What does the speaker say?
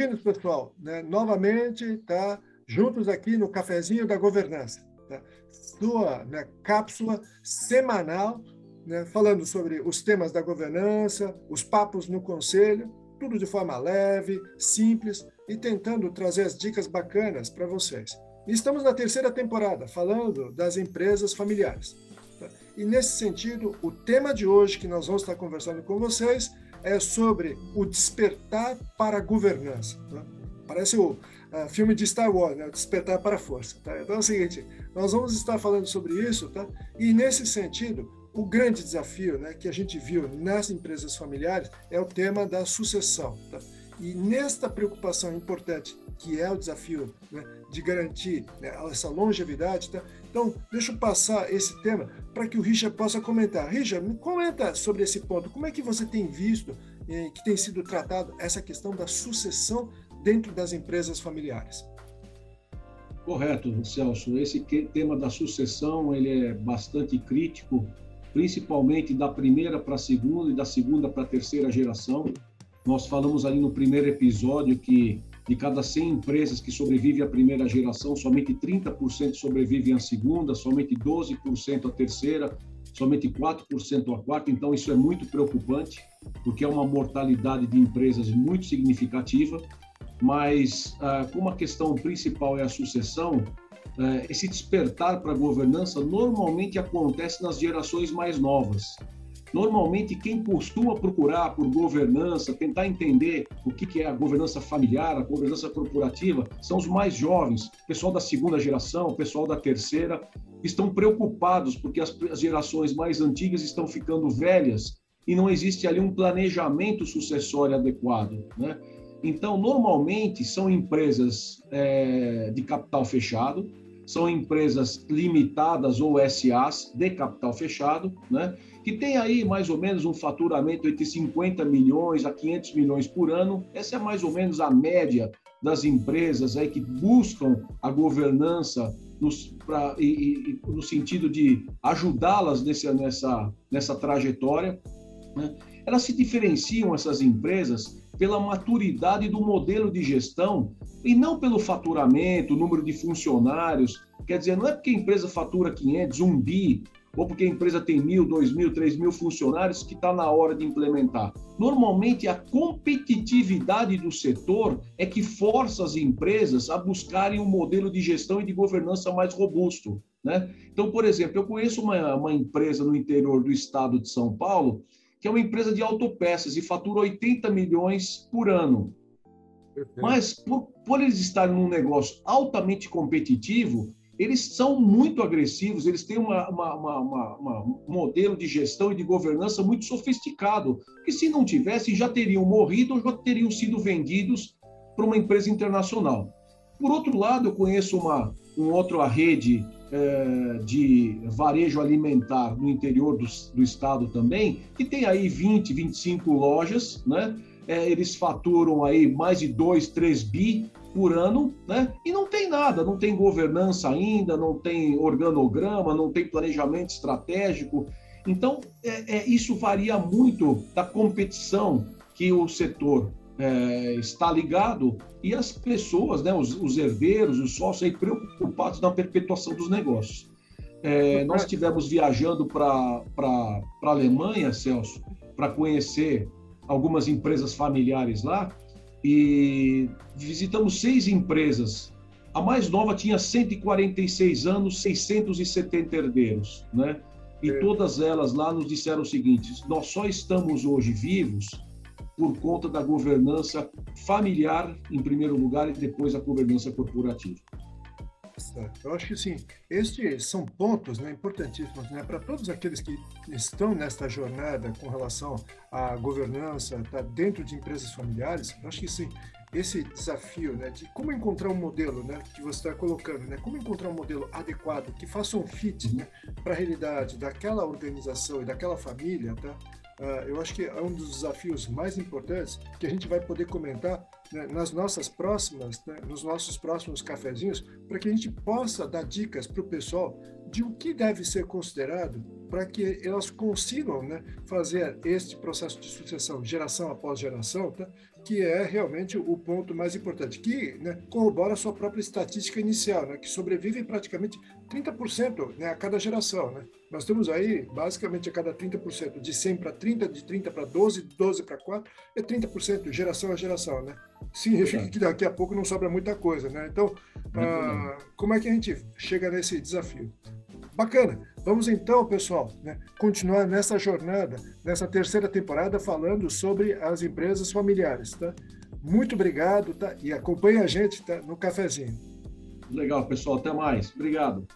bem-vindos, pessoal. Né? Novamente, tá? Juntos aqui no Cafezinho da Governança. Tá? Sua né, cápsula semanal, né, falando sobre os temas da governança, os papos no conselho, tudo de forma leve, simples e tentando trazer as dicas bacanas para vocês. Estamos na terceira temporada, falando das empresas familiares. E nesse sentido, o tema de hoje que nós vamos estar conversando com vocês é sobre o despertar para a governança. Tá? Parece o uh, filme de Star Wars, né? o despertar para a força. Tá? Então é o seguinte, nós vamos estar falando sobre isso, tá? e nesse sentido, o grande desafio né, que a gente viu nas empresas familiares é o tema da sucessão. Tá? E nesta preocupação importante, que é o desafio né, de garantir né, essa longevidade, tá? então deixa eu passar esse tema para que o Richard possa comentar. Richard, me comenta sobre esse ponto. Como é que você tem visto eh, que tem sido tratado essa questão da sucessão dentro das empresas familiares? Correto, Celso. Esse tema da sucessão ele é bastante crítico, principalmente da primeira para a segunda e da segunda para a terceira geração. Nós falamos ali no primeiro episódio que de cada 100 empresas que sobrevivem à primeira geração, somente 30% sobrevivem à segunda, somente 12% à terceira, somente 4% à quarta. Então, isso é muito preocupante, porque é uma mortalidade de empresas muito significativa. Mas, ah, como a questão principal é a sucessão, ah, esse despertar para a governança normalmente acontece nas gerações mais novas. Normalmente, quem costuma procurar por governança, tentar entender o que é a governança familiar, a governança corporativa, são os mais jovens, pessoal da segunda geração, pessoal da terceira, estão preocupados porque as gerações mais antigas estão ficando velhas e não existe ali um planejamento sucessório adequado. Né? Então, normalmente, são empresas é, de capital fechado, são empresas limitadas ou SAs de capital fechado, né? que tem aí mais ou menos um faturamento entre 50 milhões a 500 milhões por ano. Essa é mais ou menos a média das empresas aí que buscam a governança nos, pra, e, e, no sentido de ajudá-las nessa, nessa trajetória. Né? Elas se diferenciam, essas empresas, pela maturidade do modelo de gestão e não pelo faturamento, número de funcionários. Quer dizer, não é porque a empresa fatura 500, um bi, ou porque a empresa tem mil, dois mil, três mil funcionários que está na hora de implementar. Normalmente, a competitividade do setor é que força as empresas a buscarem um modelo de gestão e de governança mais robusto. Né? Então, por exemplo, eu conheço uma, uma empresa no interior do estado de São Paulo, que é uma empresa de autopeças e fatura 80 milhões por ano. Perfeito. Mas, por, por eles estarem num negócio altamente competitivo, eles são muito agressivos, eles têm uma, uma, uma, um modelo de gestão e de governança muito sofisticado, que se não tivessem, já teriam morrido ou já teriam sido vendidos para uma empresa internacional. Por outro lado, eu conheço uma, um outra rede é, de varejo alimentar no interior do, do estado também, que tem aí 20, 25 lojas, né? É, eles faturam aí mais de 2, 3 bi por ano, né? E não tem nada, não tem governança ainda, não tem organograma, não tem planejamento estratégico. Então, é, é isso varia muito da competição que o setor é, está ligado e as pessoas, né, os, os herdeiros, os sócios, aí, preocupados na perpetuação dos negócios. É, nós estivemos viajando para a Alemanha, Celso, para conhecer algumas empresas familiares lá e visitamos seis empresas. A mais nova tinha 146 anos, 670 herdeiros, né? E é. todas elas lá nos disseram o seguinte: nós só estamos hoje vivos por conta da governança familiar, em primeiro lugar, e depois a governança corporativa. Eu acho que sim, estes são pontos né, importantíssimos né, para todos aqueles que estão nesta jornada com relação à governança tá, dentro de empresas familiares. Eu acho que sim, esse desafio né, de como encontrar um modelo né, que você está colocando, né, como encontrar um modelo adequado que faça um fit né, para a realidade daquela organização e daquela família, tá? Uh, eu acho que é um dos desafios mais importantes que a gente vai poder comentar né, nas nossas próximas, né, nos nossos próximos cafezinhos, para que a gente possa dar dicas para o pessoal de o que deve ser considerado para que elas consigam né, fazer este processo de sucessão, geração após geração, tá, que é realmente o ponto mais importante, que né, corrobora a sua própria estatística inicial, né, que sobrevive praticamente 30% né, a cada geração. Né? Nós temos aí, basicamente, a cada 30%, de 100 para 30, de 30 para 12, de 12 para 4, é 30% geração a geração. Né? Significa que daqui a pouco não sobra muita coisa. Né? Então, ah, como é que a gente chega nesse desafio? Bacana. Vamos então, pessoal, né, continuar nessa jornada, nessa terceira temporada, falando sobre as empresas familiares. Tá? Muito obrigado tá? e acompanhe a gente tá, no cafezinho. Legal, pessoal. Até mais. Obrigado.